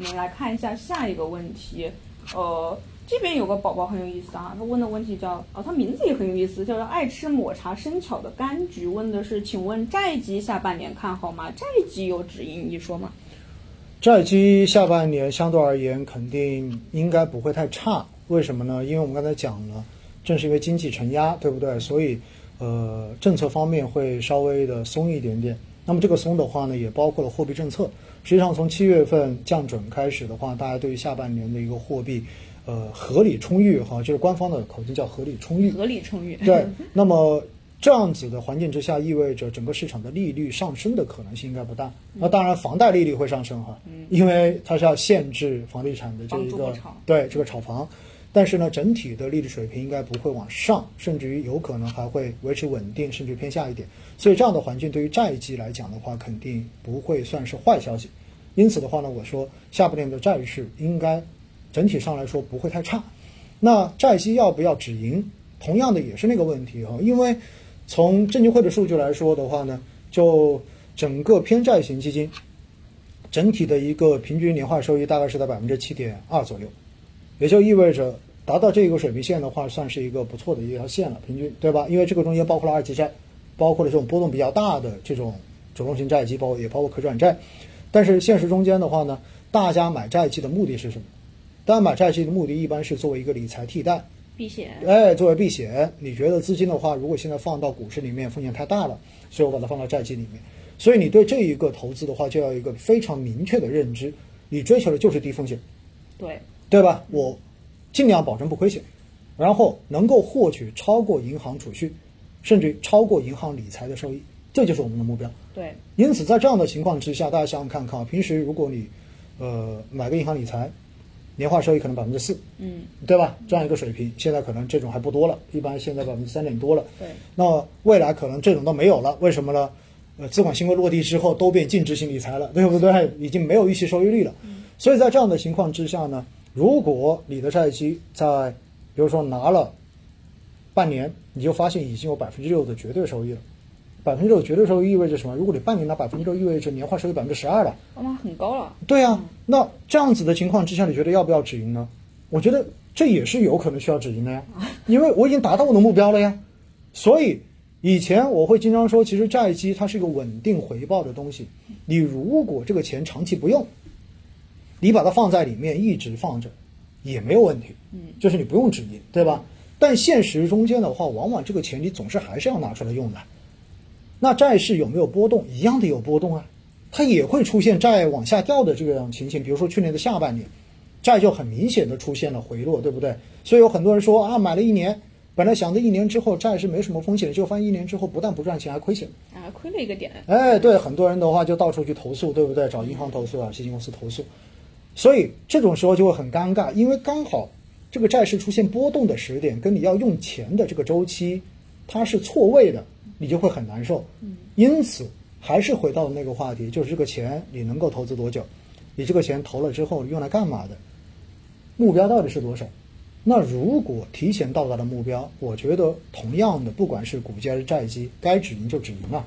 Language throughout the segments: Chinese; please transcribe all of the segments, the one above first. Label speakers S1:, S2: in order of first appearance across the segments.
S1: 我们来看一下下一个问题，呃，这边有个宝宝很有意思啊，他问的问题叫，哦，他名字也很有意思，叫做爱吃抹茶生巧的柑橘，问的是，请问债基下半年看好吗？债基有止盈一说吗？
S2: 债基下半年相对而言肯定应该不会太差，为什么呢？因为我们刚才讲了，正是因为经济承压，对不对？所以，呃，政策方面会稍微的松一点点。那么这个松的话呢，也包括了货币政策。实际上，从七月份降准开始的话，大家对于下半年的一个货币，呃，合理充裕哈，就是官方的口径叫合理充裕。
S1: 合理充裕。
S2: 对。那么这样子的环境之下，意味着整个市场的利率上升的可能性应该不大。那当然，房贷利率会上升哈，因为它是要限制房地产的这一个对这个炒房。但是呢，整体的利率水平应该不会往上，甚至于有可能还会维持稳定，甚至偏下一点。所以这样的环境对于债基来讲的话，肯定不会算是坏消息。因此的话呢，我说下半年的债市应该整体上来说不会太差。那债基要不要止盈？同样的也是那个问题哈，因为。从证监会的数据来说的话呢，就整个偏债型基金，整体的一个平均年化收益大概是在百分之七点二左右，也就意味着达到这个水平线的话，算是一个不错的一条线了，平均对吧？因为这个中间包括了二级债，包括了这种波动比较大的这种主动型债基，包括也包括可转债。但是现实中间的话呢，大家买债基的目的是什么？大家买债基的目的一般是作为一个理财替代。
S1: 避险，
S2: 哎，作为避险，你觉得资金的话，如果现在放到股市里面风险太大了，所以我把它放到债基里面。所以你对这一个投资的话，就要有一个非常明确的认知，你追求的就是低风险，
S1: 对，
S2: 对吧？我尽量保证不亏钱，然后能够获取超过银行储蓄，甚至超过银行理财的收益，这就是我们的目标。
S1: 对，
S2: 因此在这样的情况之下，大家想想看看啊，平时如果你呃买个银行理财。年化收益可能百分之四，
S1: 嗯，
S2: 对吧？这样一个水平，现在可能这种还不多了，一般现在百分之三点多了。
S1: 对，
S2: 那未来可能这种都没有了，为什么呢？呃，资管新规落地之后，都变净值型理财了，对不对？已经没有预期收益率了。嗯所以在这样的情况之下呢，如果你的债基在，比如说拿了半年，你就发现已经有百分之六的绝对收益了。百分之六绝对收益意味着什么？如果你半年拿百分之六，意味着年化收益百分之十二了。
S1: 那很高了。
S2: 对啊，那这样子的情况之下，你觉得要不要止盈呢？我觉得这也是有可能需要止盈的呀，因为我已经达到我的目标了呀。所以以前我会经常说，其实债基它是一个稳定回报的东西。你如果这个钱长期不用，你把它放在里面一直放着也没有问题。
S1: 嗯，
S2: 就是你不用止盈，对吧？但现实中间的话，往往这个钱你总是还是要拿出来用的。那债市有没有波动？一样的有波动啊，它也会出现债往下掉的这个情形。比如说去年的下半年，债就很明显的出现了回落，对不对？所以有很多人说啊，买了一年，本来想着一年之后债是没什么风险，结果发现一年之后不但不赚钱，还亏钱，
S1: 啊，亏了一个点。
S2: 哎，对，很多人的话就到处去投诉，对不对？找银行投诉啊，基金公司投诉，所以这种时候就会很尴尬，因为刚好这个债市出现波动的时点跟你要用钱的这个周期，它是错位的。你就会很难受，因此还是回到那个话题，就是这个钱你能够投资多久？你这个钱投了之后用来干嘛的？目标到底是多少？那如果提前到达了目标，我觉得同样的，不管是股价还是债基，该止盈就止盈了。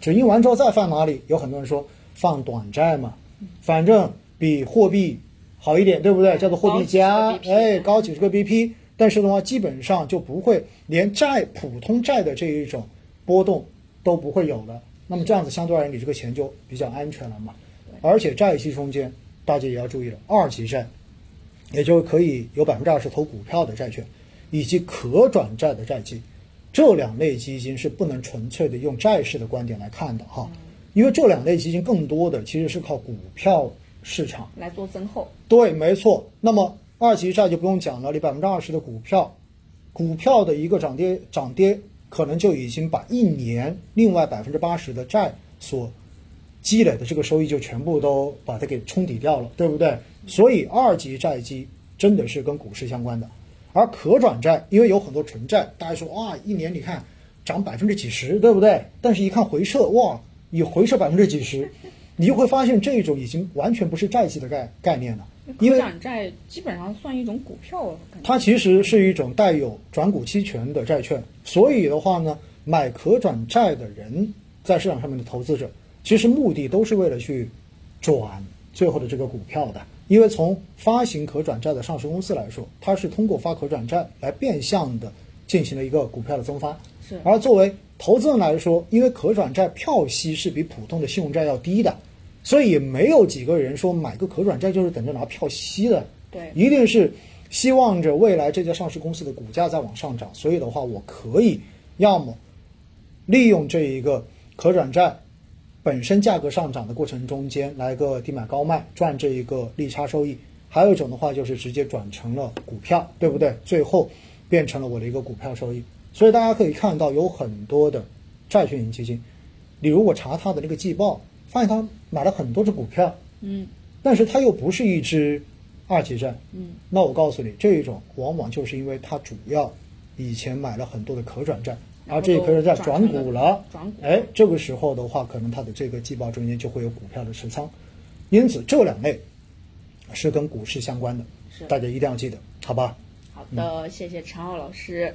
S2: 止盈完之后再放哪里？有很多人说放短债嘛，反正比货币好一点，对不对？叫做货币加，哎，高几十个 BP，但是的话基本上就不会连债普通债的这一种。波动都不会有了，那么这样子相对而言，你这个钱就比较安全了嘛。而且债息中间，大家也要注意了，二级债，也就可以有百分之二十投股票的债券，以及可转债的债基，这两类基金是不能纯粹的用债市的观点来看的哈，因为这两类基金更多的其实是靠股票市场
S1: 来做增厚。
S2: 对，没错。那么二级债就不用讲了，你百分之二十的股票，股票的一个涨跌涨跌。可能就已经把一年另外百分之八十的债所积累的这个收益就全部都把它给冲抵掉了，对不对？所以二级债基真的是跟股市相关的，而可转债，因为有很多纯债，大家说哇，一年你看涨百分之几十，对不对？但是一看回撤，哇，你回撤百分之几十，你就会发现这种已经完全不是债基的概概念了。
S1: 可转债基本上算一种股票，
S2: 它其实是一种带有转股期权的债券。所以的话呢，买可转债的人在市场上面的投资者，其实目的都是为了去转最后的这个股票的。因为从发行可转债的上市公司来说，它是通过发可转债来变相的进行了一个股票的增发。
S1: 是
S2: 而作为投资人来说，因为可转债票息是比普通的信用债要低的，所以也没有几个人说买个可转债就是等着拿票息的。
S1: 对
S2: 一定是希望着未来这家上市公司的股价在往上涨，所以的话，我可以要么利用这一个可转债本身价格上涨的过程中间来个低买高卖，赚这一个利差收益；还有一种的话就是直接转成了股票，对不对？最后变成了我的一个股票收益。所以大家可以看到，有很多的债券型基金，你如果查它的那个季报，发现它买了很多只股票，
S1: 嗯。
S2: 但是它又不是一只二级债，
S1: 嗯，
S2: 那我告诉你，这一种往往就是因为它主要以前买了很多的可转债，而这些可转债转股了，
S1: 转股。
S2: 哎，这个时候的话，可能它的这个季报中间就会有股票的持仓，因此这两类是跟股市相关的
S1: 是，
S2: 大家一定要记得，好吧？
S1: 好的，谢谢陈浩老师。